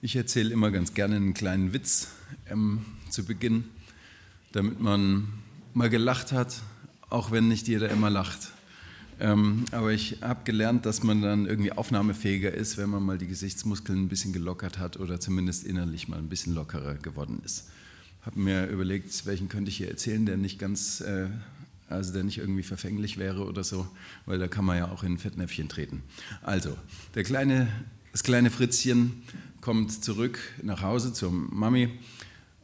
Ich erzähle immer ganz gerne einen kleinen Witz ähm, zu Beginn, damit man mal gelacht hat, auch wenn nicht jeder immer lacht. Ähm, aber ich habe gelernt, dass man dann irgendwie aufnahmefähiger ist, wenn man mal die Gesichtsmuskeln ein bisschen gelockert hat oder zumindest innerlich mal ein bisschen lockerer geworden ist. Habe mir überlegt, welchen könnte ich hier erzählen, der nicht ganz, äh, also der nicht irgendwie verfänglich wäre oder so, weil da kann man ja auch in ein Fettnäpfchen treten. Also, der kleine, das kleine Fritzchen kommt zurück nach Hause zur Mami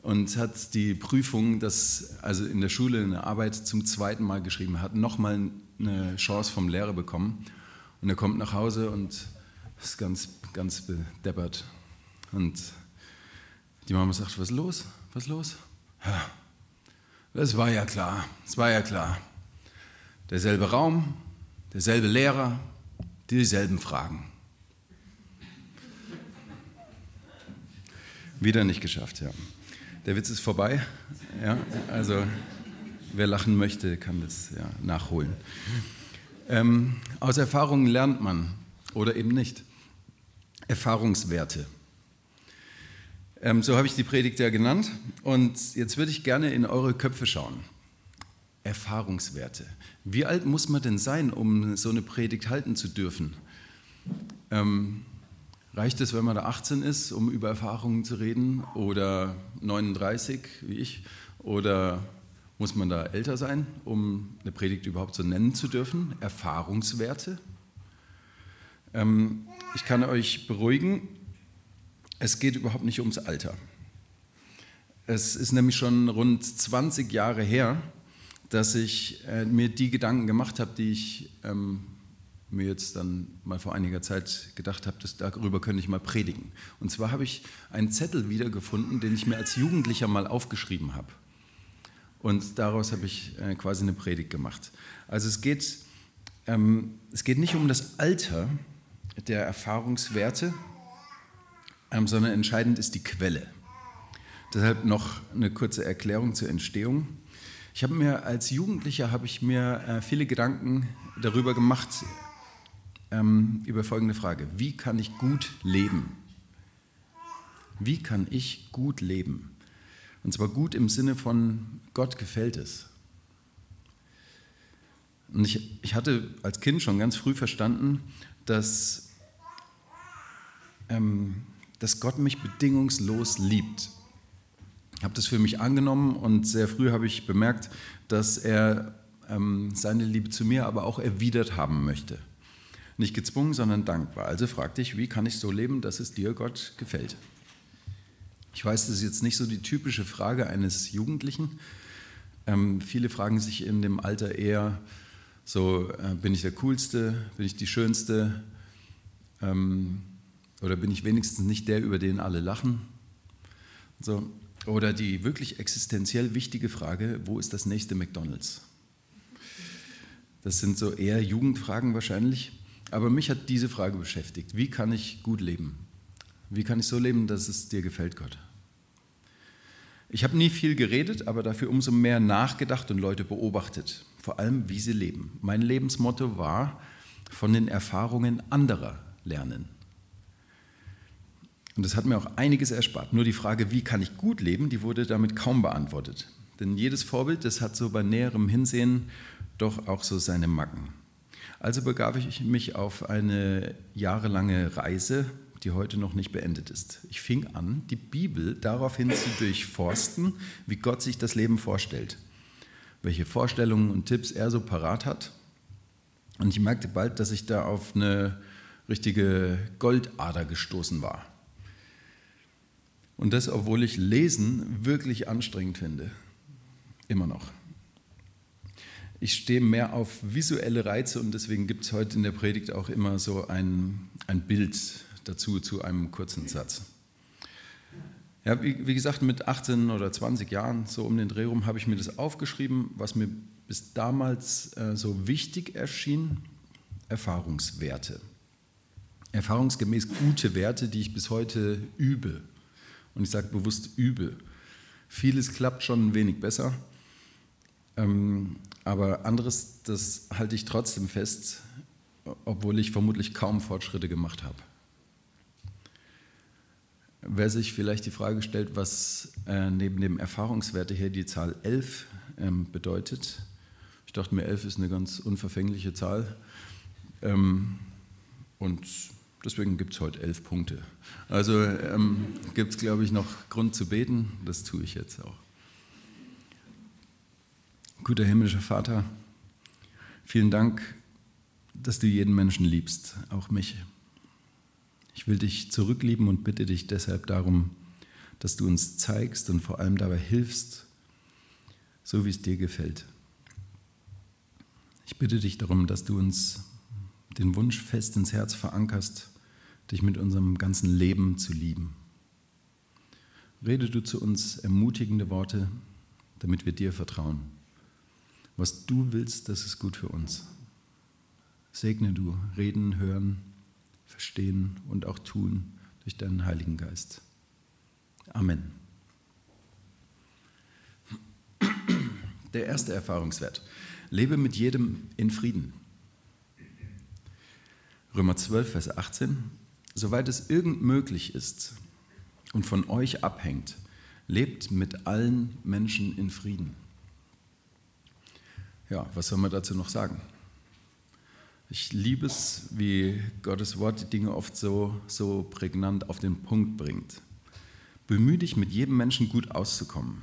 und hat die Prüfung, das, also in der Schule eine Arbeit zum zweiten Mal geschrieben, hat nochmal eine Chance vom Lehrer bekommen. Und er kommt nach Hause und ist ganz, ganz bedeppert. Und die Mama sagt, was ist los? Was ist los? Das war ja klar, das war ja klar. Derselbe Raum, derselbe Lehrer, dieselben Fragen. Wieder nicht geschafft, ja. Der Witz ist vorbei. Ja, also wer lachen möchte, kann das ja, nachholen. Ähm, aus Erfahrungen lernt man oder eben nicht. Erfahrungswerte. Ähm, so habe ich die Predigt ja genannt. Und jetzt würde ich gerne in eure Köpfe schauen. Erfahrungswerte. Wie alt muss man denn sein, um so eine Predigt halten zu dürfen? Ähm, Reicht es, wenn man da 18 ist, um über Erfahrungen zu reden? Oder 39, wie ich? Oder muss man da älter sein, um eine Predigt überhaupt so nennen zu dürfen? Erfahrungswerte? Ähm, ich kann euch beruhigen, es geht überhaupt nicht ums Alter. Es ist nämlich schon rund 20 Jahre her, dass ich äh, mir die Gedanken gemacht habe, die ich ähm, mir jetzt dann mal vor einiger Zeit gedacht habe, dass darüber könnte ich mal predigen. Und zwar habe ich einen Zettel wiedergefunden, den ich mir als Jugendlicher mal aufgeschrieben habe. Und daraus habe ich äh, quasi eine Predigt gemacht. Also es geht, ähm, es geht nicht um das Alter der Erfahrungswerte, ähm, sondern entscheidend ist die Quelle. Deshalb noch eine kurze Erklärung zur Entstehung. Ich habe mir als Jugendlicher habe ich mir äh, viele Gedanken darüber gemacht, ähm, über folgende Frage. Wie kann ich gut leben? Wie kann ich gut leben? Und zwar gut im Sinne von Gott gefällt es. Und ich, ich hatte als Kind schon ganz früh verstanden, dass, ähm, dass Gott mich bedingungslos liebt. Ich habe das für mich angenommen und sehr früh habe ich bemerkt, dass er ähm, seine Liebe zu mir aber auch erwidert haben möchte. Nicht gezwungen, sondern dankbar. Also frag dich, wie kann ich so leben, dass es dir, Gott, gefällt? Ich weiß, das ist jetzt nicht so die typische Frage eines Jugendlichen. Ähm, viele fragen sich in dem Alter eher so, äh, bin ich der Coolste, bin ich die Schönste ähm, oder bin ich wenigstens nicht der, über den alle lachen? So. Oder die wirklich existenziell wichtige Frage, wo ist das nächste McDonald's? Das sind so eher Jugendfragen wahrscheinlich. Aber mich hat diese Frage beschäftigt. Wie kann ich gut leben? Wie kann ich so leben, dass es dir gefällt, Gott? Ich habe nie viel geredet, aber dafür umso mehr nachgedacht und Leute beobachtet, vor allem wie sie leben. Mein Lebensmotto war, von den Erfahrungen anderer lernen. Und das hat mir auch einiges erspart. Nur die Frage, wie kann ich gut leben, die wurde damit kaum beantwortet. Denn jedes Vorbild, das hat so bei näherem Hinsehen doch auch so seine Macken. Also begab ich mich auf eine jahrelange Reise, die heute noch nicht beendet ist. Ich fing an, die Bibel daraufhin zu durchforsten, wie Gott sich das Leben vorstellt, welche Vorstellungen und Tipps er so parat hat. Und ich merkte bald, dass ich da auf eine richtige Goldader gestoßen war. Und das, obwohl ich Lesen wirklich anstrengend finde. Immer noch. Ich stehe mehr auf visuelle Reize und deswegen gibt es heute in der Predigt auch immer so ein, ein Bild dazu zu einem kurzen Satz. Ja, wie, wie, gesagt, mit 18 oder 20 Jahren, so um den Dreh rum, habe ich mir das aufgeschrieben, was mir bis damals äh, so wichtig erschien, Erfahrungswerte. Erfahrungsgemäß gute Werte, die ich bis heute übe. Und ich sage bewusst übe. Vieles klappt schon ein wenig besser, ähm, aber anderes, das halte ich trotzdem fest, obwohl ich vermutlich kaum Fortschritte gemacht habe. Wer sich vielleicht die Frage stellt, was äh, neben dem Erfahrungswerte hier die Zahl 11 ähm, bedeutet, ich dachte mir, 11 ist eine ganz unverfängliche Zahl ähm, und deswegen gibt es heute 11 Punkte. Also ähm, gibt es, glaube ich, noch Grund zu beten, das tue ich jetzt auch. Guter himmlischer Vater, vielen Dank, dass du jeden Menschen liebst, auch mich. Ich will dich zurücklieben und bitte dich deshalb darum, dass du uns zeigst und vor allem dabei hilfst, so wie es dir gefällt. Ich bitte dich darum, dass du uns den Wunsch fest ins Herz verankerst, dich mit unserem ganzen Leben zu lieben. Rede du zu uns ermutigende Worte, damit wir dir vertrauen. Was du willst, das ist gut für uns. Segne du Reden, Hören, verstehen und auch tun durch deinen Heiligen Geist. Amen. Der erste Erfahrungswert. Lebe mit jedem in Frieden. Römer 12, Vers 18. Soweit es irgend möglich ist und von euch abhängt, lebt mit allen Menschen in Frieden. Ja, was soll man dazu noch sagen? Ich liebe es, wie Gottes Wort die Dinge oft so, so prägnant auf den Punkt bringt. Bemühe dich, mit jedem Menschen gut auszukommen.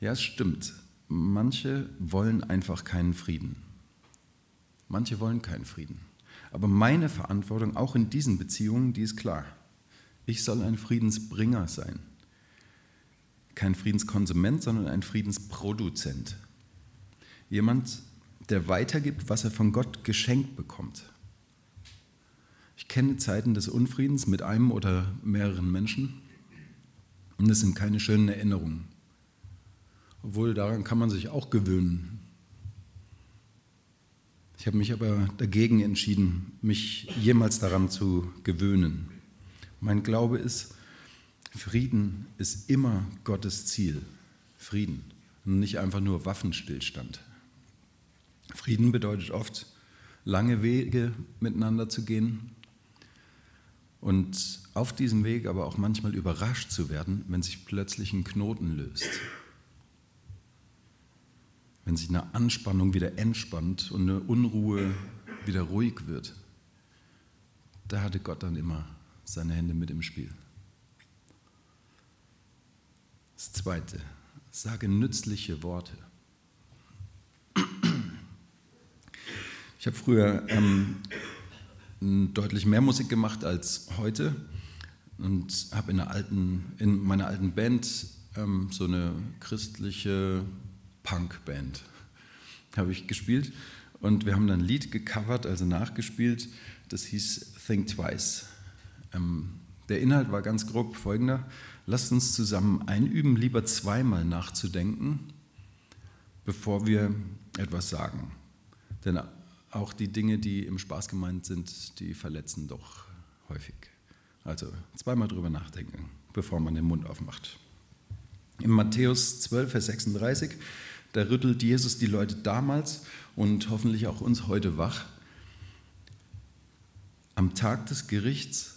Ja, es stimmt. Manche wollen einfach keinen Frieden. Manche wollen keinen Frieden. Aber meine Verantwortung auch in diesen Beziehungen, die ist klar. Ich soll ein Friedensbringer sein. Kein Friedenskonsument, sondern ein Friedensproduzent. Jemand, der weitergibt, was er von Gott geschenkt bekommt. Ich kenne Zeiten des Unfriedens mit einem oder mehreren Menschen und es sind keine schönen Erinnerungen. Obwohl daran kann man sich auch gewöhnen. Ich habe mich aber dagegen entschieden, mich jemals daran zu gewöhnen. Mein Glaube ist, Frieden ist immer Gottes Ziel. Frieden und nicht einfach nur Waffenstillstand. Frieden bedeutet oft, lange Wege miteinander zu gehen und auf diesem Weg aber auch manchmal überrascht zu werden, wenn sich plötzlich ein Knoten löst. Wenn sich eine Anspannung wieder entspannt und eine Unruhe wieder ruhig wird. Da hatte Gott dann immer seine Hände mit im Spiel. Das Zweite, sage nützliche Worte. Ich habe früher ähm, deutlich mehr Musik gemacht als heute und habe in, in meiner alten Band ähm, so eine christliche Punkband habe ich gespielt und wir haben dann ein Lied gecovert, also nachgespielt, das hieß Think Twice. Ähm, der Inhalt war ganz grob folgender, lasst uns zusammen einüben, lieber zweimal nachzudenken, bevor wir etwas sagen. Denn auch die Dinge, die im Spaß gemeint sind, die verletzen doch häufig. Also zweimal drüber nachdenken, bevor man den Mund aufmacht. In Matthäus 12, Vers 36, da rüttelt Jesus die Leute damals und hoffentlich auch uns heute wach. Am Tag des Gerichts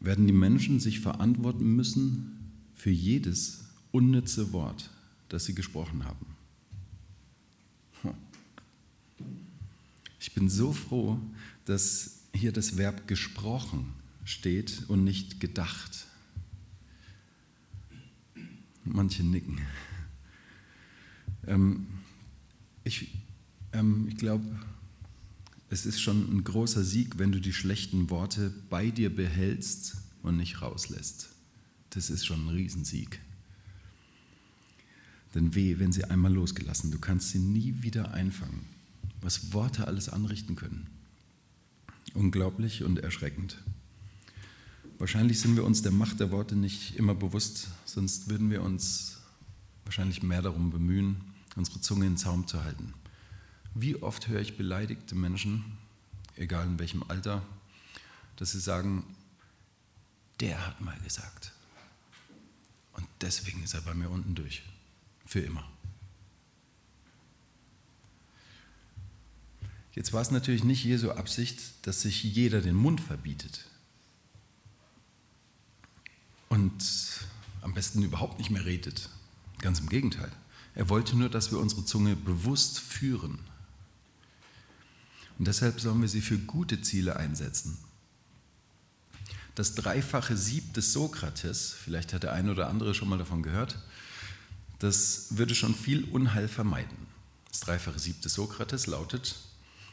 werden die Menschen sich verantworten müssen für jedes unnütze Wort, das sie gesprochen haben. Ich bin so froh, dass hier das Verb gesprochen steht und nicht gedacht. Manche nicken. Ähm, ich ähm, ich glaube, es ist schon ein großer Sieg, wenn du die schlechten Worte bei dir behältst und nicht rauslässt. Das ist schon ein Riesensieg. Denn weh, wenn sie einmal losgelassen, du kannst sie nie wieder einfangen was Worte alles anrichten können. Unglaublich und erschreckend. Wahrscheinlich sind wir uns der Macht der Worte nicht immer bewusst, sonst würden wir uns wahrscheinlich mehr darum bemühen, unsere Zunge in Zaum zu halten. Wie oft höre ich beleidigte Menschen, egal in welchem Alter, dass sie sagen, der hat mal gesagt. Und deswegen ist er bei mir unten durch. Für immer. Jetzt war es natürlich nicht Jesu Absicht, dass sich jeder den Mund verbietet. und am besten überhaupt nicht mehr redet. Ganz im Gegenteil. Er wollte nur, dass wir unsere Zunge bewusst führen. Und deshalb sollen wir sie für gute Ziele einsetzen. Das dreifache Sieb des Sokrates, vielleicht hat der eine oder andere schon mal davon gehört, das würde schon viel Unheil vermeiden. Das dreifache Sieb des Sokrates lautet,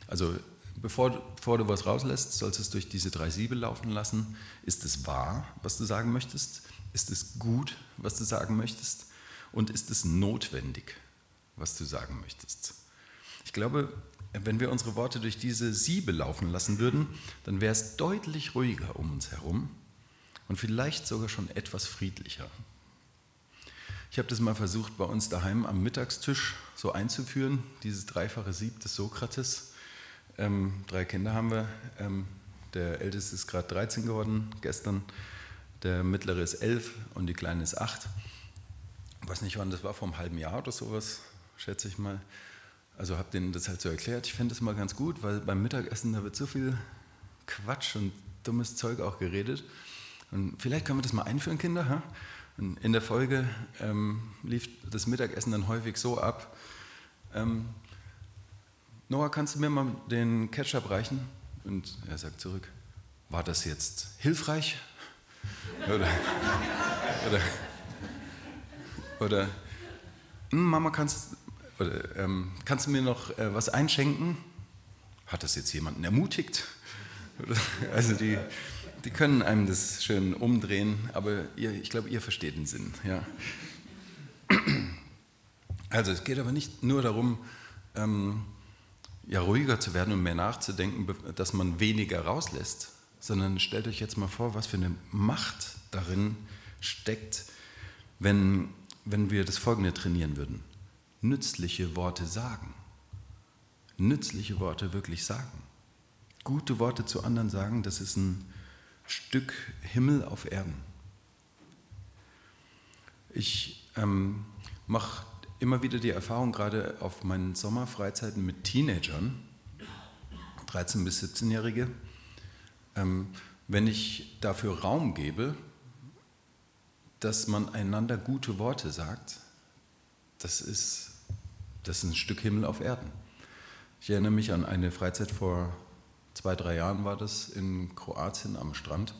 also bevor, bevor du was rauslässt, sollst du es durch diese drei Siebe laufen lassen. Ist es wahr, was du sagen möchtest? Ist es gut, was du sagen möchtest? Und ist es notwendig, was du sagen möchtest? Ich glaube, wenn wir unsere Worte durch diese Siebe laufen lassen würden, dann wäre es deutlich ruhiger um uns herum und vielleicht sogar schon etwas friedlicher. Ich habe das mal versucht, bei uns daheim am Mittagstisch so einzuführen, dieses dreifache Sieb des Sokrates. Ähm, drei Kinder haben wir. Ähm, der Älteste ist gerade 13 geworden gestern, der Mittlere ist 11 und die Kleine ist 8. Ich weiß nicht, wann das war, vor einem halben Jahr oder sowas, schätze ich mal. Also habe denen das halt so erklärt. Ich fände das mal ganz gut, weil beim Mittagessen, da wird so viel Quatsch und dummes Zeug auch geredet. Und vielleicht können wir das mal einführen, Kinder. Ha? Und in der Folge ähm, lief das Mittagessen dann häufig so ab. Ähm, Noah, kannst du mir mal den Ketchup reichen? Und er sagt zurück, war das jetzt hilfreich? Oder, oder, oder hm, Mama, kannst, oder, ähm, kannst du mir noch äh, was einschenken? Hat das jetzt jemanden ermutigt? also die, die können einem das schön umdrehen, aber ihr, ich glaube, ihr versteht den Sinn. Ja. Also es geht aber nicht nur darum, ähm, ja, ruhiger zu werden und mehr nachzudenken, dass man weniger rauslässt, sondern stellt euch jetzt mal vor, was für eine Macht darin steckt, wenn, wenn wir das Folgende trainieren würden. Nützliche Worte sagen. Nützliche Worte wirklich sagen. Gute Worte zu anderen sagen, das ist ein Stück Himmel auf Erden. Ich ähm, mache immer wieder die Erfahrung, gerade auf meinen Sommerfreizeiten mit Teenagern, 13- bis 17-Jährige, ähm, wenn ich dafür Raum gebe, dass man einander gute Worte sagt, das ist, das ist ein Stück Himmel auf Erden. Ich erinnere mich an eine Freizeit vor zwei, drei Jahren war das in Kroatien am Strand.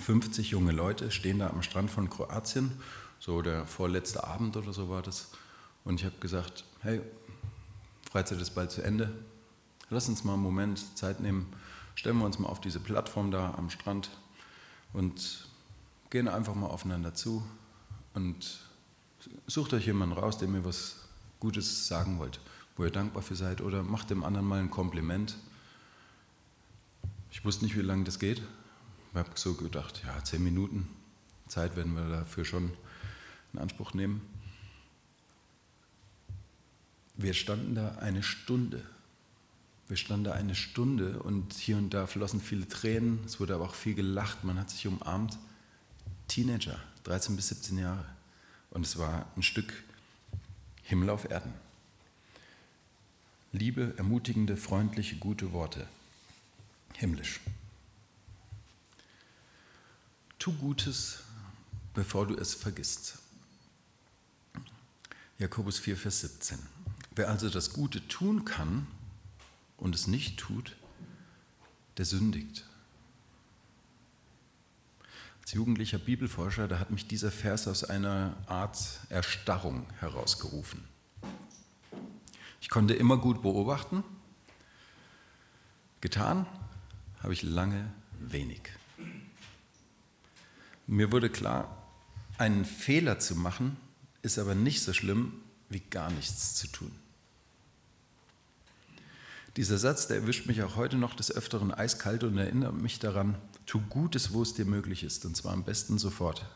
50 junge Leute stehen da am Strand von Kroatien, so der vorletzte Abend oder so war das. Und ich habe gesagt, hey, Freizeit ist bald zu Ende, lass uns mal einen Moment Zeit nehmen, stellen wir uns mal auf diese Plattform da am Strand und gehen einfach mal aufeinander zu und sucht euch jemanden raus, dem ihr was Gutes sagen wollt, wo ihr dankbar für seid oder macht dem anderen mal ein Kompliment. Ich wusste nicht, wie lange das geht. Ich habe so gedacht, ja, zehn Minuten Zeit werden wir dafür schon in Anspruch nehmen. Wir standen da eine Stunde wir standen da eine Stunde und hier und da flossen viele Tränen, es wurde aber auch viel gelacht, man hat sich umarmt. Teenager, 13 bis 17 Jahre. Und es war ein Stück Himmel auf Erden. Liebe, ermutigende, freundliche, gute Worte. Himmlisch. Tu Gutes, bevor du es vergisst. Jakobus 4, Vers 17. Wer also das Gute tun kann, und es nicht tut, der sündigt. Als jugendlicher Bibelforscher, da hat mich dieser Vers aus einer Art Erstarrung herausgerufen. Ich konnte immer gut beobachten, getan habe ich lange wenig. Mir wurde klar, einen Fehler zu machen, ist aber nicht so schlimm wie gar nichts zu tun. Dieser Satz, der erwischt mich auch heute noch des Öfteren eiskalt und erinnert mich daran, tu Gutes, wo es dir möglich ist, und zwar am besten sofort.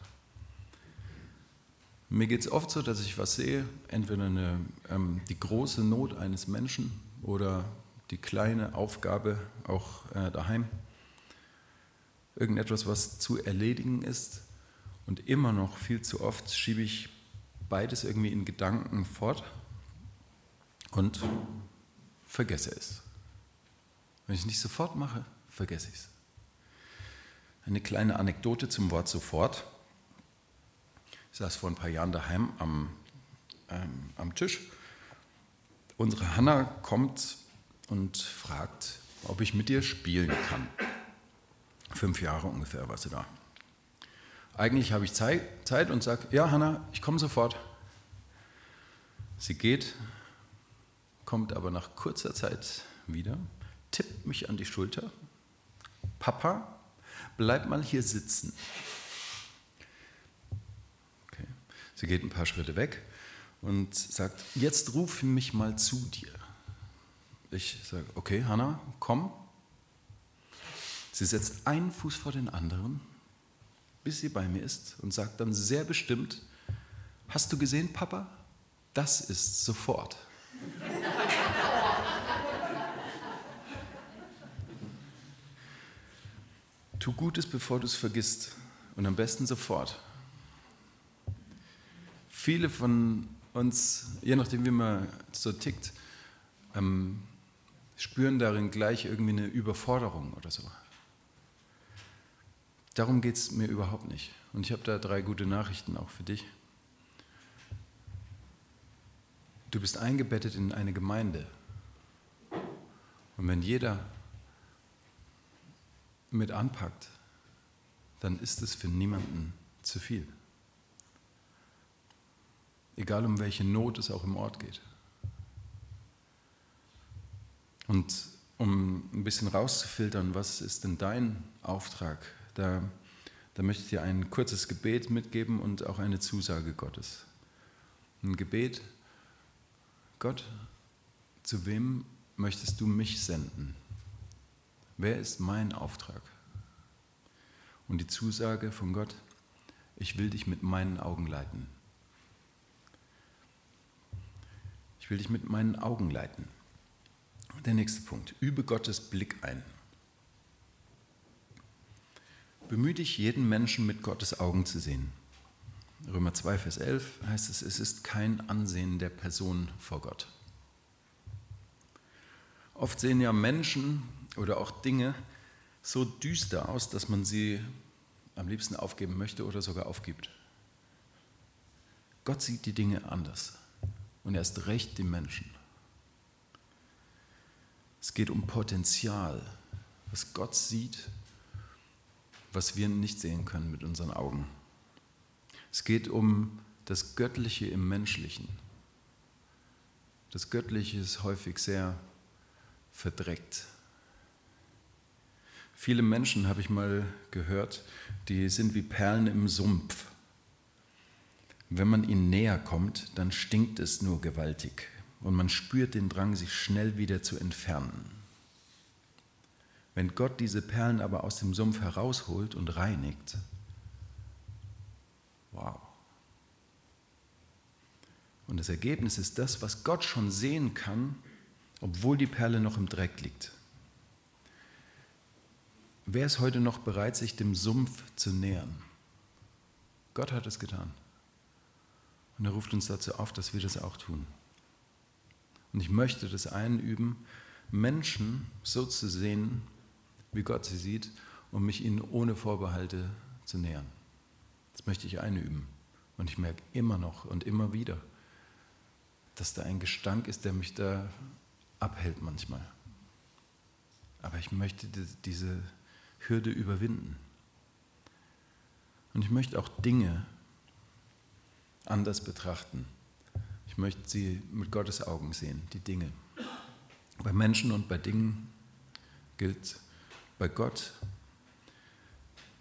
Mir geht es oft so, dass ich was sehe, entweder eine, ähm, die große Not eines Menschen oder die kleine Aufgabe auch äh, daheim, irgendetwas, was zu erledigen ist. Und immer noch viel zu oft schiebe ich beides irgendwie in Gedanken fort und vergesse es. Wenn ich es nicht sofort mache, vergesse ich es. Eine kleine Anekdote zum Wort sofort. Ich saß vor ein paar Jahren daheim am, ähm, am Tisch. Unsere Hanna kommt und fragt, ob ich mit dir spielen kann. Fünf Jahre ungefähr war sie da. Eigentlich habe ich Zeit und sage, ja Hanna, ich komme sofort. Sie geht, kommt aber nach kurzer Zeit wieder, tippt mich an die Schulter. Papa, bleib mal hier sitzen. Okay. Sie geht ein paar Schritte weg und sagt, jetzt ruf mich mal zu dir. Ich sage, okay, Hanna, komm. Sie setzt einen Fuß vor den anderen, bis sie bei mir ist und sagt dann sehr bestimmt, hast du gesehen, Papa? Das ist sofort. Tu Gutes, bevor du es vergisst und am besten sofort. Viele von uns, je nachdem wie man so tickt, ähm, spüren darin gleich irgendwie eine Überforderung oder so. Darum geht es mir überhaupt nicht. Und ich habe da drei gute Nachrichten auch für dich. Du bist eingebettet in eine Gemeinde. Und wenn jeder mit anpackt, dann ist es für niemanden zu viel. Egal um welche Not es auch im Ort geht. Und um ein bisschen rauszufiltern, was ist denn dein Auftrag, da, da möchte ich dir ein kurzes Gebet mitgeben und auch eine Zusage Gottes. Ein Gebet, Gott, zu wem möchtest du mich senden? Wer ist mein Auftrag? Und die Zusage von Gott, ich will dich mit meinen Augen leiten. Ich will dich mit meinen Augen leiten. Der nächste Punkt, übe Gottes Blick ein. Bemühe dich, jeden Menschen mit Gottes Augen zu sehen. Römer 2, Vers 11 heißt es, es ist kein Ansehen der Person vor Gott. Oft sehen ja Menschen oder auch Dinge so düster aus, dass man sie am liebsten aufgeben möchte oder sogar aufgibt. Gott sieht die Dinge anders und erst recht die Menschen. Es geht um Potenzial, was Gott sieht, was wir nicht sehen können mit unseren Augen. Es geht um das Göttliche im Menschlichen. Das Göttliche ist häufig sehr verdreckt, Viele Menschen, habe ich mal gehört, die sind wie Perlen im Sumpf. Wenn man ihnen näher kommt, dann stinkt es nur gewaltig und man spürt den Drang, sich schnell wieder zu entfernen. Wenn Gott diese Perlen aber aus dem Sumpf herausholt und reinigt, wow. Und das Ergebnis ist das, was Gott schon sehen kann, obwohl die Perle noch im Dreck liegt. Wer ist heute noch bereit, sich dem Sumpf zu nähern? Gott hat es getan. Und er ruft uns dazu auf, dass wir das auch tun. Und ich möchte das einüben, Menschen so zu sehen, wie Gott sie sieht, um mich ihnen ohne Vorbehalte zu nähern. Das möchte ich einüben. Und ich merke immer noch und immer wieder, dass da ein Gestank ist, der mich da abhält manchmal. Aber ich möchte diese Hürde überwinden. Und ich möchte auch Dinge anders betrachten. Ich möchte sie mit Gottes Augen sehen, die Dinge. Bei Menschen und bei Dingen gilt, bei Gott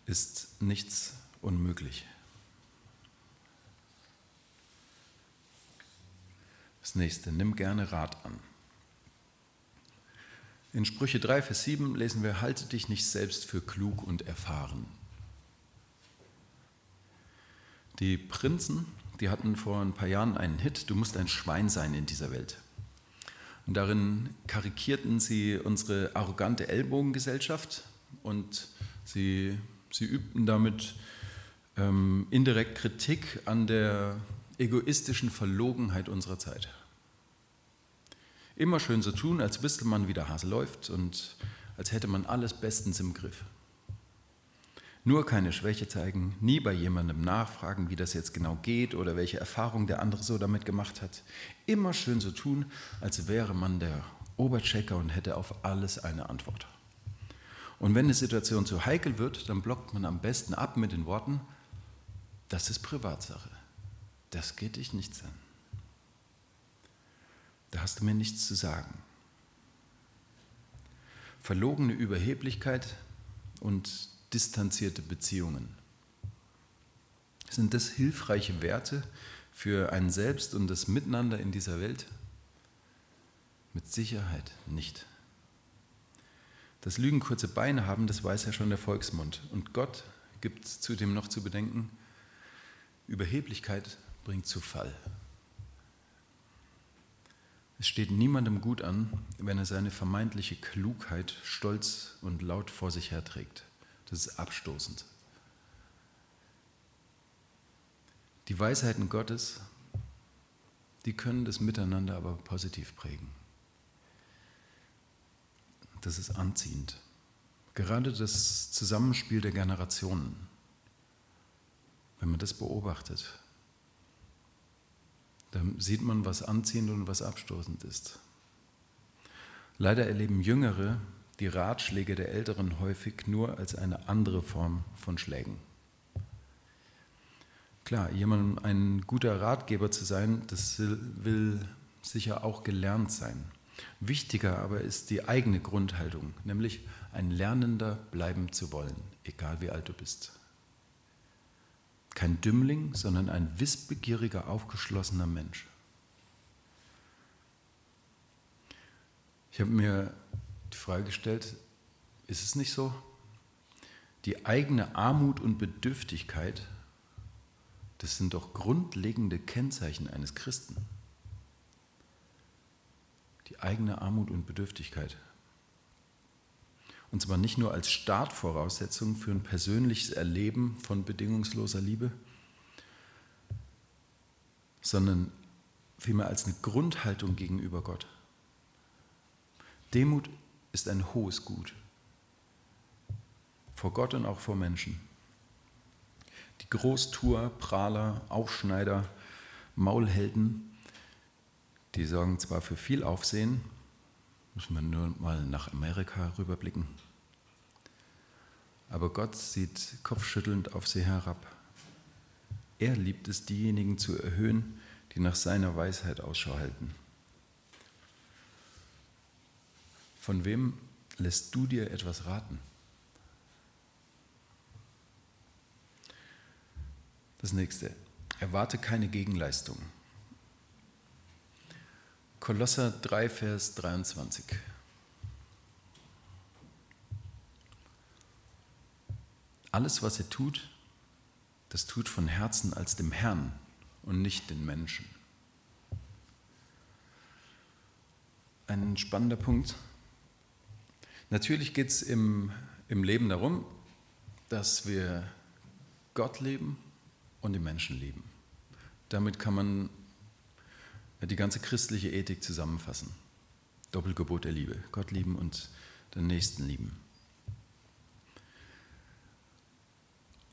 ist nichts unmöglich. Das nächste, nimm gerne Rat an. In Sprüche 3, Vers 7 lesen wir, halte dich nicht selbst für klug und erfahren. Die Prinzen, die hatten vor ein paar Jahren einen Hit, du musst ein Schwein sein in dieser Welt. Und darin karikierten sie unsere arrogante Ellbogengesellschaft und sie, sie übten damit ähm, indirekt Kritik an der egoistischen Verlogenheit unserer Zeit. Immer schön so tun, als wüsste man, wie der Hase läuft und als hätte man alles bestens im Griff. Nur keine Schwäche zeigen, nie bei jemandem nachfragen, wie das jetzt genau geht oder welche Erfahrung der andere so damit gemacht hat. Immer schön so tun, als wäre man der Oberchecker und hätte auf alles eine Antwort. Und wenn eine Situation zu heikel wird, dann blockt man am besten ab mit den Worten, das ist Privatsache. Das geht dich nichts an. Da hast du mir nichts zu sagen. Verlogene Überheblichkeit und distanzierte Beziehungen. Sind das hilfreiche Werte für ein Selbst und das Miteinander in dieser Welt? Mit Sicherheit nicht. Dass Lügen kurze Beine haben, das weiß ja schon der Volksmund. Und Gott gibt zudem noch zu bedenken, Überheblichkeit bringt zu Fall. Es steht niemandem gut an, wenn er seine vermeintliche Klugheit stolz und laut vor sich herträgt. Das ist abstoßend. Die Weisheiten Gottes, die können das Miteinander aber positiv prägen. Das ist anziehend. Gerade das Zusammenspiel der Generationen, wenn man das beobachtet, dann sieht man, was anziehend und was abstoßend ist. Leider erleben Jüngere die Ratschläge der Älteren häufig nur als eine andere Form von Schlägen. Klar, jemandem ein guter Ratgeber zu sein, das will sicher auch gelernt sein. Wichtiger aber ist die eigene Grundhaltung, nämlich ein Lernender bleiben zu wollen, egal wie alt du bist. Kein Dümmling, sondern ein wissbegieriger, aufgeschlossener Mensch. Ich habe mir die Frage gestellt, ist es nicht so? Die eigene Armut und Bedürftigkeit, das sind doch grundlegende Kennzeichen eines Christen. Die eigene Armut und Bedürftigkeit. Und zwar nicht nur als Startvoraussetzung für ein persönliches Erleben von bedingungsloser Liebe, sondern vielmehr als eine Grundhaltung gegenüber Gott. Demut ist ein hohes Gut. Vor Gott und auch vor Menschen. Die Großtour, Prahler, Aufschneider, Maulhelden, die sorgen zwar für viel Aufsehen, muss man nur mal nach Amerika rüberblicken, aber Gott sieht kopfschüttelnd auf sie herab. Er liebt es, diejenigen zu erhöhen, die nach seiner Weisheit Ausschau halten. Von wem lässt du dir etwas raten? Das nächste. Erwarte keine Gegenleistung. Kolosser 3, Vers 23. Alles, was er tut, das tut von Herzen als dem Herrn und nicht den Menschen. Ein spannender Punkt. Natürlich geht es im, im Leben darum, dass wir Gott lieben und die Menschen lieben. Damit kann man die ganze christliche Ethik zusammenfassen. Doppelgebot der Liebe. Gott lieben und den Nächsten lieben.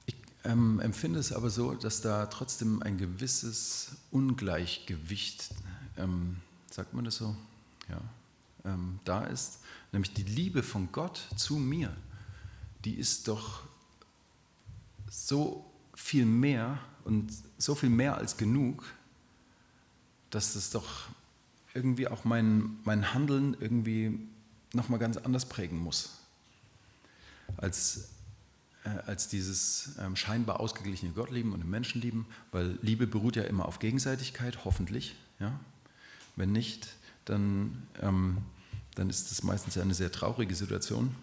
Ich ähm, empfinde es aber so, dass da trotzdem ein gewisses Ungleichgewicht, ähm, sagt man das so? Ja, ähm, da ist, nämlich die Liebe von Gott zu mir, die ist doch so viel mehr und so viel mehr als genug, dass das doch irgendwie auch mein, mein Handeln irgendwie nochmal ganz anders prägen muss, als, äh, als dieses ähm, scheinbar ausgeglichene Gottlieben und Menschenlieben, weil Liebe beruht ja immer auf Gegenseitigkeit, hoffentlich. Ja? Wenn nicht, dann ähm, dann ist das meistens ja eine sehr traurige Situation.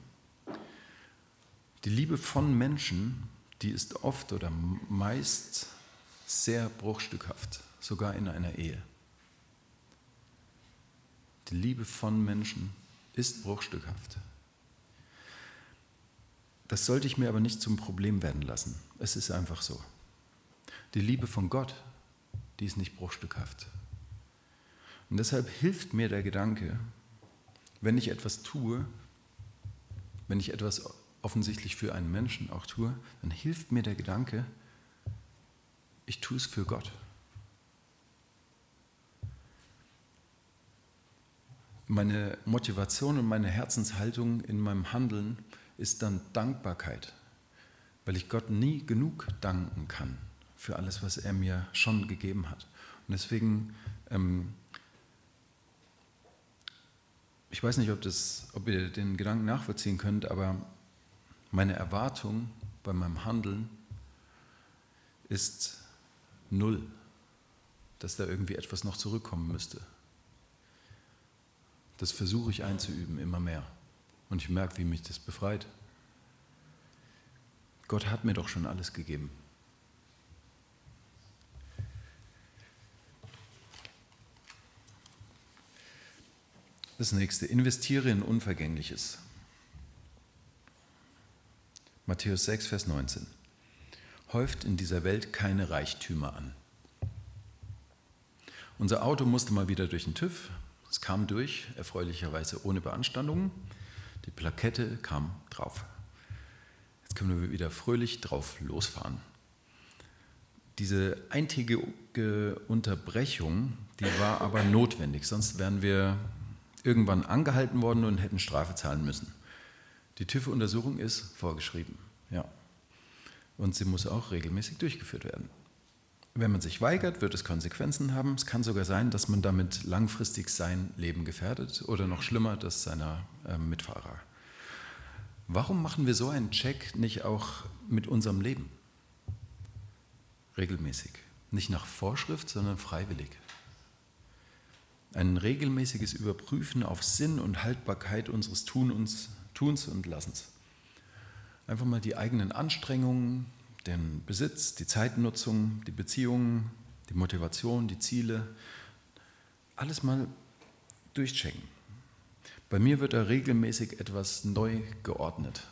Die Liebe von Menschen, die ist oft oder meist sehr bruchstückhaft, sogar in einer Ehe. Die Liebe von Menschen ist bruchstückhaft. Das sollte ich mir aber nicht zum Problem werden lassen. Es ist einfach so. Die Liebe von Gott, die ist nicht bruchstückhaft. Und deshalb hilft mir der Gedanke, wenn ich etwas tue, wenn ich etwas offensichtlich für einen Menschen auch tue, dann hilft mir der Gedanke, ich tue es für Gott. Meine Motivation und meine Herzenshaltung in meinem Handeln ist dann Dankbarkeit, weil ich Gott nie genug danken kann für alles, was er mir schon gegeben hat. Und deswegen, ähm, ich weiß nicht, ob, das, ob ihr den Gedanken nachvollziehen könnt, aber meine Erwartung bei meinem Handeln ist null, dass da irgendwie etwas noch zurückkommen müsste. Das versuche ich einzuüben, immer mehr. Und ich merke, wie mich das befreit. Gott hat mir doch schon alles gegeben. Das nächste, investiere in Unvergängliches. Matthäus 6, Vers 19. Häuft in dieser Welt keine Reichtümer an. Unser Auto musste mal wieder durch den TÜV. Es kam durch, erfreulicherweise ohne Beanstandungen. Die Plakette kam drauf. Jetzt können wir wieder fröhlich drauf losfahren. Diese eintägige Unterbrechung, die war aber notwendig, sonst wären wir irgendwann angehalten worden und hätten Strafe zahlen müssen. Die TÜV-Untersuchung ist vorgeschrieben, ja. Und sie muss auch regelmäßig durchgeführt werden. Wenn man sich weigert, wird es Konsequenzen haben. Es kann sogar sein, dass man damit langfristig sein Leben gefährdet oder noch schlimmer, das seiner äh, Mitfahrer. Warum machen wir so einen Check nicht auch mit unserem Leben? Regelmäßig. Nicht nach Vorschrift, sondern freiwillig. Ein regelmäßiges Überprüfen auf Sinn und Haltbarkeit unseres Tuns und Lassens. Einfach mal die eigenen Anstrengungen, den Besitz, die Zeitnutzung, die Beziehungen, die Motivation, die Ziele, alles mal durchchecken. Bei mir wird da regelmäßig etwas neu geordnet.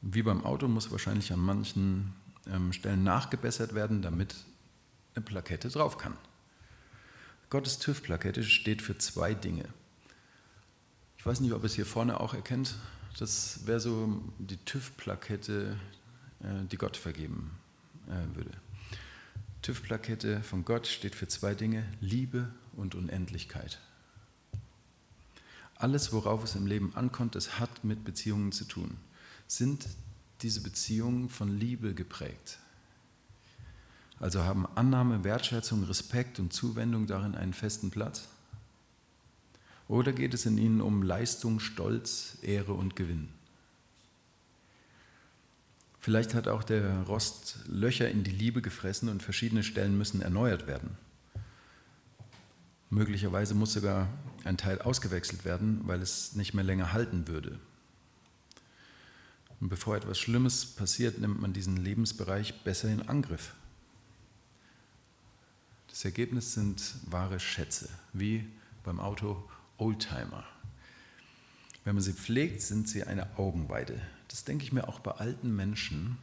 Wie beim Auto muss wahrscheinlich an manchen ähm, Stellen nachgebessert werden, damit eine Plakette drauf kann. Gottes TÜV-Plakette steht für zwei Dinge. Ich weiß nicht, ob ihr es hier vorne auch erkennt. Das wäre so die TÜV-Plakette, äh, die Gott vergeben äh, würde. TÜV-Plakette von Gott steht für zwei Dinge, Liebe und Unendlichkeit. Alles, worauf es im Leben ankommt, es hat mit Beziehungen zu tun. Sind diese Beziehungen von Liebe geprägt? Also haben Annahme, Wertschätzung, Respekt und Zuwendung darin einen festen Platz? Oder geht es in ihnen um Leistung, Stolz, Ehre und Gewinn? Vielleicht hat auch der Rost Löcher in die Liebe gefressen und verschiedene Stellen müssen erneuert werden. Möglicherweise muss sogar ein Teil ausgewechselt werden, weil es nicht mehr länger halten würde. Und bevor etwas Schlimmes passiert, nimmt man diesen Lebensbereich besser in Angriff. Das Ergebnis sind wahre Schätze, wie beim Auto Oldtimer. Wenn man sie pflegt, sind sie eine Augenweide. Das denke ich mir auch bei alten Menschen,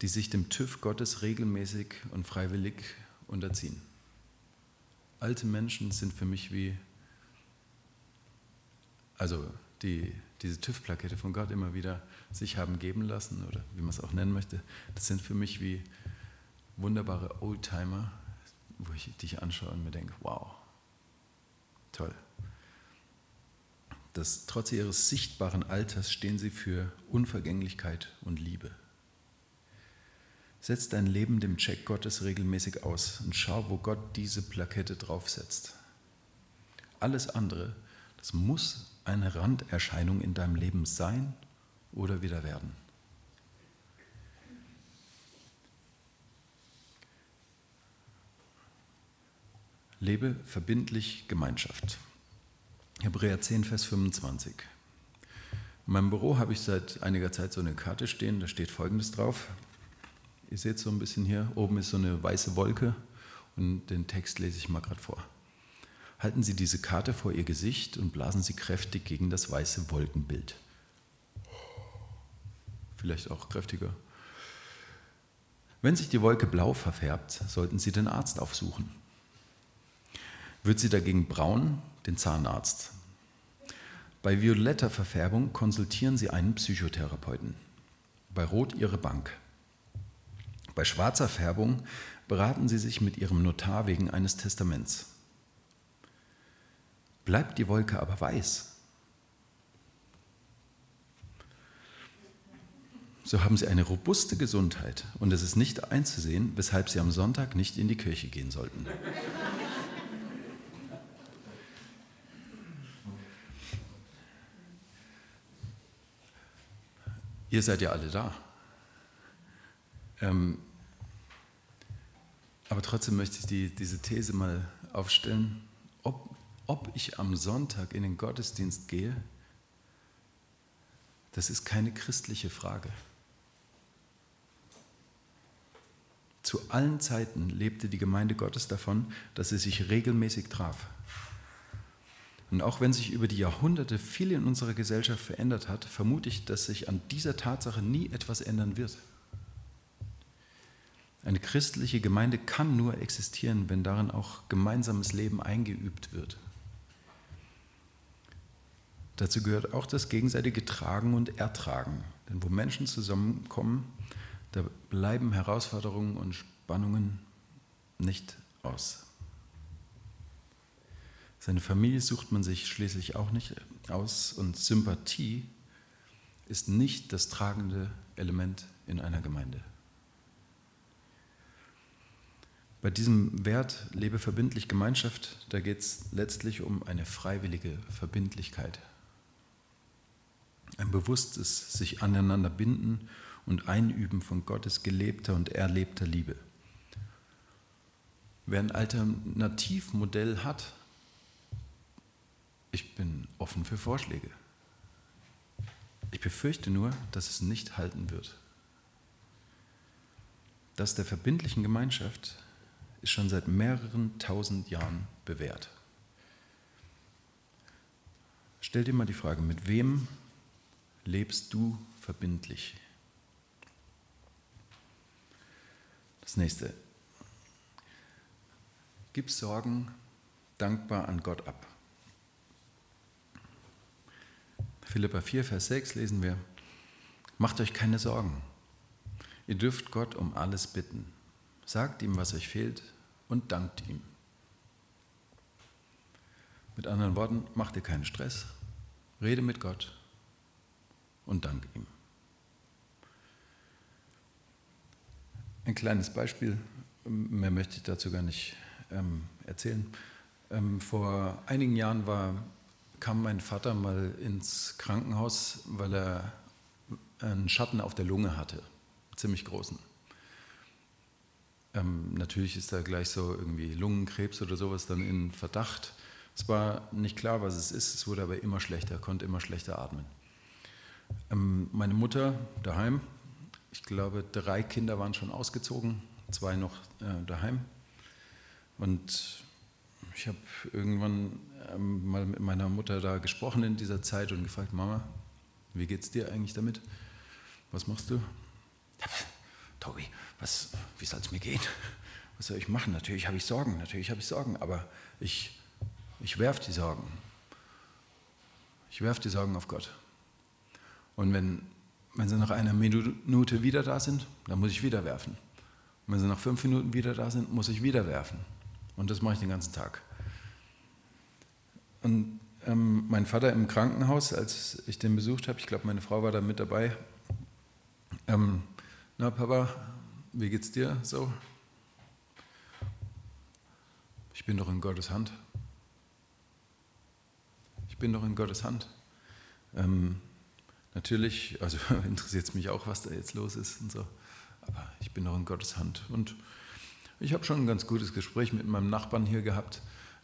die sich dem TÜV Gottes regelmäßig und freiwillig unterziehen. Alte Menschen sind für mich wie, also die diese TÜV-Plakette von Gott immer wieder sich haben geben lassen oder wie man es auch nennen möchte, das sind für mich wie wunderbare Oldtimer, wo ich dich anschaue und mir denke, wow, toll dass trotz ihres sichtbaren Alters stehen sie für Unvergänglichkeit und Liebe. Setz dein Leben dem Check Gottes regelmäßig aus und schau, wo Gott diese Plakette draufsetzt. Alles andere, das muss eine Randerscheinung in deinem Leben sein oder wieder werden. Lebe verbindlich Gemeinschaft. Hebräer 10, Vers 25. In meinem Büro habe ich seit einiger Zeit so eine Karte stehen, da steht Folgendes drauf. Ihr seht so ein bisschen hier, oben ist so eine weiße Wolke und den Text lese ich mal gerade vor. Halten Sie diese Karte vor Ihr Gesicht und blasen Sie kräftig gegen das weiße Wolkenbild. Vielleicht auch kräftiger. Wenn sich die Wolke blau verfärbt, sollten Sie den Arzt aufsuchen. Wird sie dagegen braun, den Zahnarzt. Bei violetter Verfärbung konsultieren Sie einen Psychotherapeuten. Bei Rot Ihre Bank. Bei schwarzer Färbung beraten Sie sich mit Ihrem Notar wegen eines Testaments. Bleibt die Wolke aber weiß, so haben Sie eine robuste Gesundheit und es ist nicht einzusehen, weshalb Sie am Sonntag nicht in die Kirche gehen sollten. Ihr seid ja alle da. Ähm, aber trotzdem möchte ich die, diese These mal aufstellen, ob, ob ich am Sonntag in den Gottesdienst gehe, das ist keine christliche Frage. Zu allen Zeiten lebte die Gemeinde Gottes davon, dass sie sich regelmäßig traf. Und auch wenn sich über die Jahrhunderte viel in unserer Gesellschaft verändert hat, vermute ich, dass sich an dieser Tatsache nie etwas ändern wird. Eine christliche Gemeinde kann nur existieren, wenn darin auch gemeinsames Leben eingeübt wird. Dazu gehört auch das gegenseitige Tragen und Ertragen. Denn wo Menschen zusammenkommen, da bleiben Herausforderungen und Spannungen nicht aus. Seine Familie sucht man sich schließlich auch nicht aus und Sympathie ist nicht das tragende Element in einer Gemeinde. Bei diesem Wert lebe verbindlich Gemeinschaft, da geht es letztlich um eine freiwillige Verbindlichkeit. Ein bewusstes sich aneinander binden und Einüben von Gottes gelebter und erlebter Liebe. Wer ein Alternativmodell hat, ich bin offen für Vorschläge. Ich befürchte nur, dass es nicht halten wird. Das der verbindlichen Gemeinschaft ist schon seit mehreren tausend Jahren bewährt. Stell dir mal die Frage, mit wem lebst du verbindlich? Das nächste. Gib Sorgen dankbar an Gott ab. Philippa 4, Vers 6 lesen wir, macht euch keine Sorgen. Ihr dürft Gott um alles bitten. Sagt ihm, was euch fehlt und dankt ihm. Mit anderen Worten, macht ihr keinen Stress, rede mit Gott und dank ihm. Ein kleines Beispiel, mehr möchte ich dazu gar nicht ähm, erzählen. Ähm, vor einigen Jahren war kam mein Vater mal ins Krankenhaus, weil er einen Schatten auf der Lunge hatte, ziemlich großen. Ähm, natürlich ist da gleich so irgendwie Lungenkrebs oder sowas dann in Verdacht. Es war nicht klar, was es ist, es wurde aber immer schlechter, konnte immer schlechter atmen. Ähm, meine Mutter daheim, ich glaube, drei Kinder waren schon ausgezogen, zwei noch äh, daheim. Und ich habe irgendwann ähm, mal mit meiner Mutter da gesprochen in dieser Zeit und gefragt, Mama, wie geht's dir eigentlich damit? Was machst du? Tobi, was, wie soll es mir gehen? Was soll ich machen? Natürlich habe ich Sorgen, natürlich habe ich Sorgen, aber ich, ich werfe die Sorgen. Ich werfe die Sorgen auf Gott. Und wenn, wenn sie nach einer Minute wieder da sind, dann muss ich wieder werfen. Und wenn sie nach fünf Minuten wieder da sind, muss ich wieder werfen. Und das mache ich den ganzen Tag. Und ähm, mein Vater im Krankenhaus, als ich den besucht habe, ich glaube, meine Frau war da mit dabei. Ähm, na, Papa, wie geht's dir so? Ich bin doch in Gottes Hand. Ich bin doch in Gottes Hand. Ähm, natürlich, also interessiert es mich auch, was da jetzt los ist und so, aber ich bin doch in Gottes Hand. Und ich habe schon ein ganz gutes Gespräch mit meinem Nachbarn hier gehabt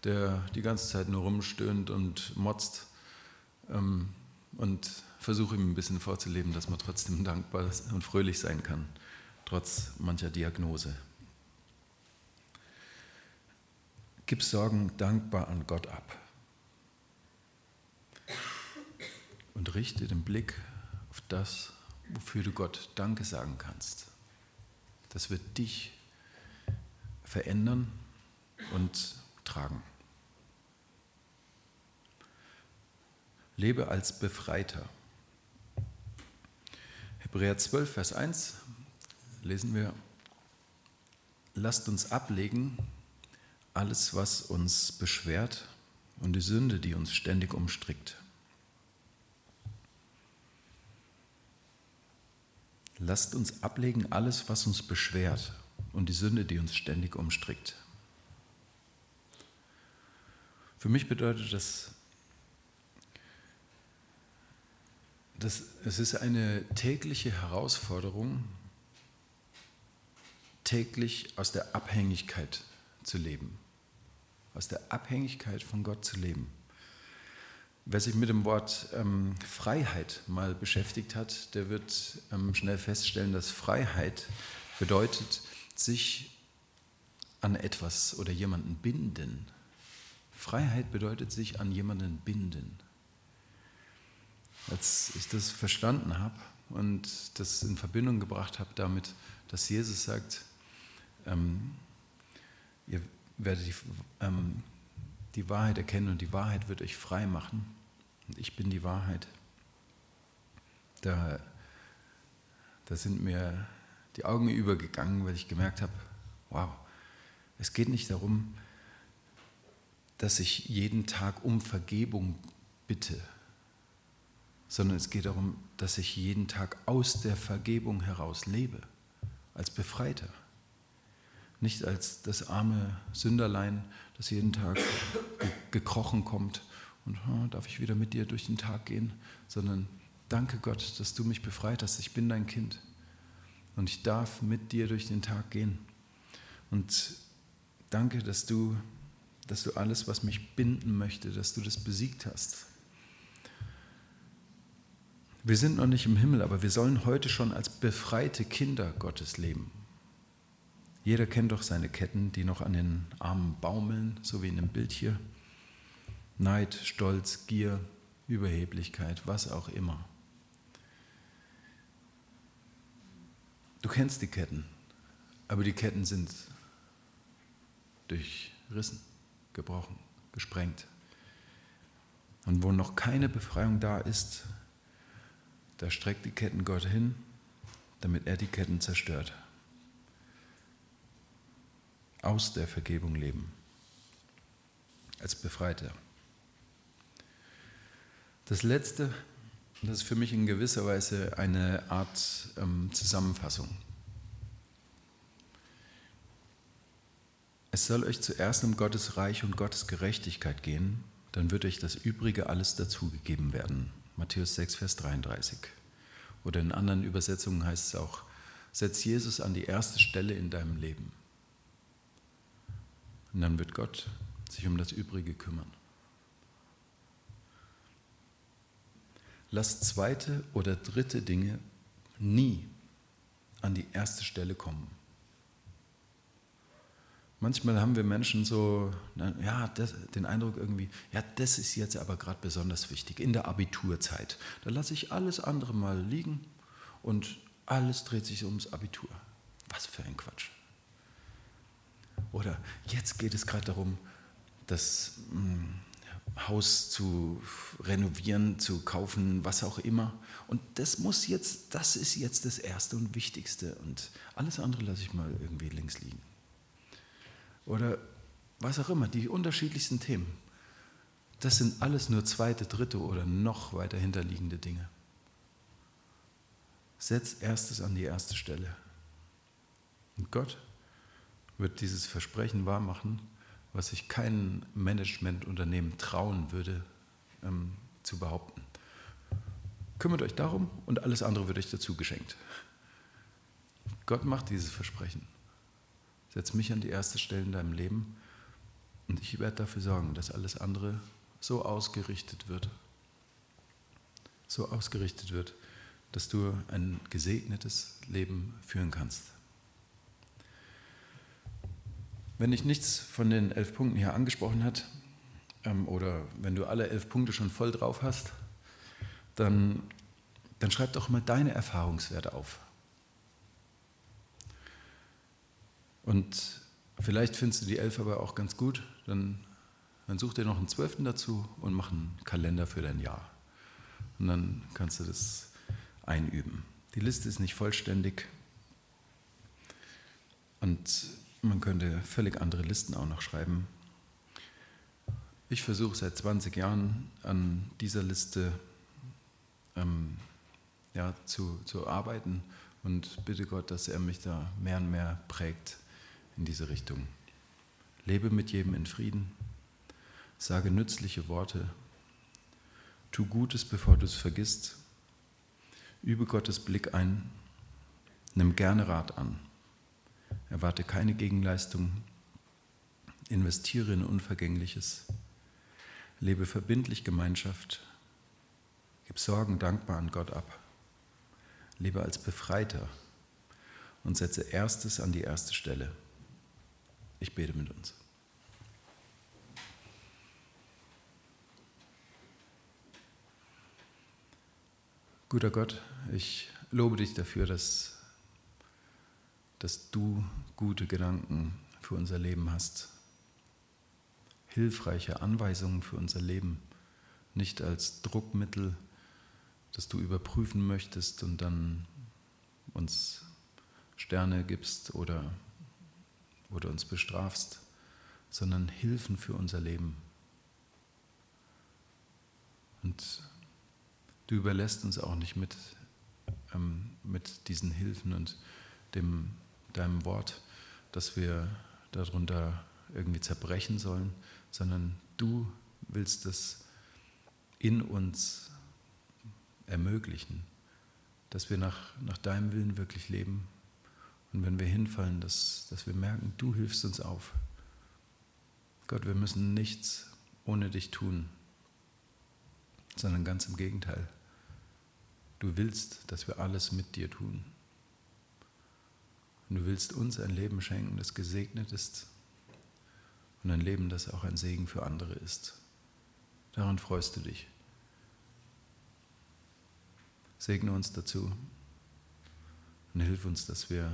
der die ganze Zeit nur rumstöhnt und motzt. Ähm, und versuche ihm ein bisschen vorzuleben, dass man trotzdem dankbar und fröhlich sein kann, trotz mancher Diagnose. Gib Sorgen dankbar an Gott ab und richte den Blick auf das, wofür du Gott Danke sagen kannst. Das wird dich verändern und tragen. Lebe als Befreiter. Hebräer 12, Vers 1 lesen wir, lasst uns ablegen alles, was uns beschwert und die Sünde, die uns ständig umstrickt. Lasst uns ablegen alles, was uns beschwert und die Sünde, die uns ständig umstrickt. Für mich bedeutet das, dass es ist eine tägliche Herausforderung, täglich aus der Abhängigkeit zu leben, aus der Abhängigkeit von Gott zu leben. Wer sich mit dem Wort ähm, Freiheit mal beschäftigt hat, der wird ähm, schnell feststellen, dass Freiheit bedeutet, sich an etwas oder jemanden binden. Freiheit bedeutet sich an jemanden binden. Als ich das verstanden habe und das in Verbindung gebracht habe damit, dass Jesus sagt, ähm, ihr werdet die, ähm, die Wahrheit erkennen und die Wahrheit wird euch frei machen, und ich bin die Wahrheit. Da, da sind mir die Augen übergegangen, weil ich gemerkt habe, wow, es geht nicht darum, dass ich jeden Tag um Vergebung bitte, sondern es geht darum, dass ich jeden Tag aus der Vergebung heraus lebe, als Befreiter. Nicht als das arme Sünderlein, das jeden Tag gekrochen kommt und oh, darf ich wieder mit dir durch den Tag gehen, sondern danke Gott, dass du mich befreit hast. Ich bin dein Kind und ich darf mit dir durch den Tag gehen. Und danke, dass du, dass du alles, was mich binden möchte, dass du das besiegt hast. Wir sind noch nicht im Himmel, aber wir sollen heute schon als befreite Kinder Gottes leben. Jeder kennt doch seine Ketten, die noch an den Armen baumeln, so wie in dem Bild hier. Neid, Stolz, Gier, Überheblichkeit, was auch immer. Du kennst die Ketten, aber die Ketten sind durchrissen, gebrochen, gesprengt. Und wo noch keine Befreiung da ist, da streckt die Ketten Gott hin, damit er die Ketten zerstört. Aus der Vergebung leben. Als Befreiter. Das Letzte, das ist für mich in gewisser Weise eine Art ähm, Zusammenfassung. Es soll euch zuerst um Gottes Reich und Gottes Gerechtigkeit gehen, dann wird euch das Übrige alles dazugegeben werden. Matthäus 6, Vers 33. Oder in anderen Übersetzungen heißt es auch, setz Jesus an die erste Stelle in deinem Leben. Und dann wird Gott sich um das Übrige kümmern. Lass zweite oder dritte Dinge nie an die erste Stelle kommen. Manchmal haben wir Menschen so, ja, das, den Eindruck irgendwie, ja, das ist jetzt aber gerade besonders wichtig, in der Abiturzeit. Da lasse ich alles andere mal liegen und alles dreht sich ums Abitur. Was für ein Quatsch. Oder jetzt geht es gerade darum, dass hm, Haus zu renovieren, zu kaufen, was auch immer. Und das muss jetzt, das ist jetzt das Erste und Wichtigste. Und alles andere lasse ich mal irgendwie links liegen. Oder was auch immer, die unterschiedlichsten Themen. Das sind alles nur zweite, dritte oder noch weiter hinterliegende Dinge. Setz erstes an die erste Stelle. Und Gott wird dieses Versprechen wahrmachen was sich kein Managementunternehmen trauen würde ähm, zu behaupten. Kümmert euch darum und alles andere wird euch dazu geschenkt. Gott macht dieses Versprechen. Setz mich an die erste Stelle in deinem Leben und ich werde dafür sorgen, dass alles andere so ausgerichtet wird, so ausgerichtet wird, dass du ein gesegnetes Leben führen kannst. Wenn dich nichts von den elf Punkten hier angesprochen hat, ähm, oder wenn du alle elf Punkte schon voll drauf hast, dann, dann schreib doch mal deine Erfahrungswerte auf. Und vielleicht findest du die elf aber auch ganz gut, dann, dann such dir noch einen zwölften dazu und mach einen Kalender für dein Jahr. Und dann kannst du das einüben. Die Liste ist nicht vollständig und man könnte völlig andere Listen auch noch schreiben. Ich versuche seit 20 Jahren an dieser Liste ähm, ja, zu, zu arbeiten und bitte Gott, dass er mich da mehr und mehr prägt in diese Richtung. Lebe mit jedem in Frieden, sage nützliche Worte, tu Gutes, bevor du es vergisst, übe Gottes Blick ein, nimm gerne Rat an, erwarte keine Gegenleistung, investiere in Unvergängliches, lebe verbindlich Gemeinschaft, gib Sorgen dankbar an Gott ab, lebe als Befreiter und setze Erstes an die erste Stelle. Ich bete mit uns. Guter Gott, ich lobe dich dafür, dass, dass du gute Gedanken für unser Leben hast, hilfreiche Anweisungen für unser Leben, nicht als Druckmittel, das du überprüfen möchtest und dann uns Sterne gibst oder, oder uns bestrafst, sondern Hilfen für unser Leben. Und du überlässt uns auch nicht mit, ähm, mit diesen Hilfen und dem, deinem Wort, dass wir darunter irgendwie zerbrechen sollen, sondern du willst es in uns ermöglichen, dass wir nach, nach deinem Willen wirklich leben. Und wenn wir hinfallen, dass, dass wir merken, du hilfst uns auf. Gott, wir müssen nichts ohne dich tun, sondern ganz im Gegenteil. Du willst, dass wir alles mit dir tun. Und du willst uns ein Leben schenken, das gesegnet ist und ein Leben, das auch ein Segen für andere ist. Daran freust du dich. Segne uns dazu und hilf uns, dass wir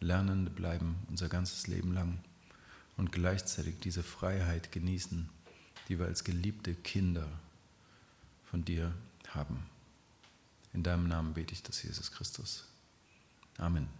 Lernende bleiben unser ganzes Leben lang und gleichzeitig diese Freiheit genießen, die wir als geliebte Kinder von dir haben. In deinem Namen bete ich das, Jesus Christus. Amen.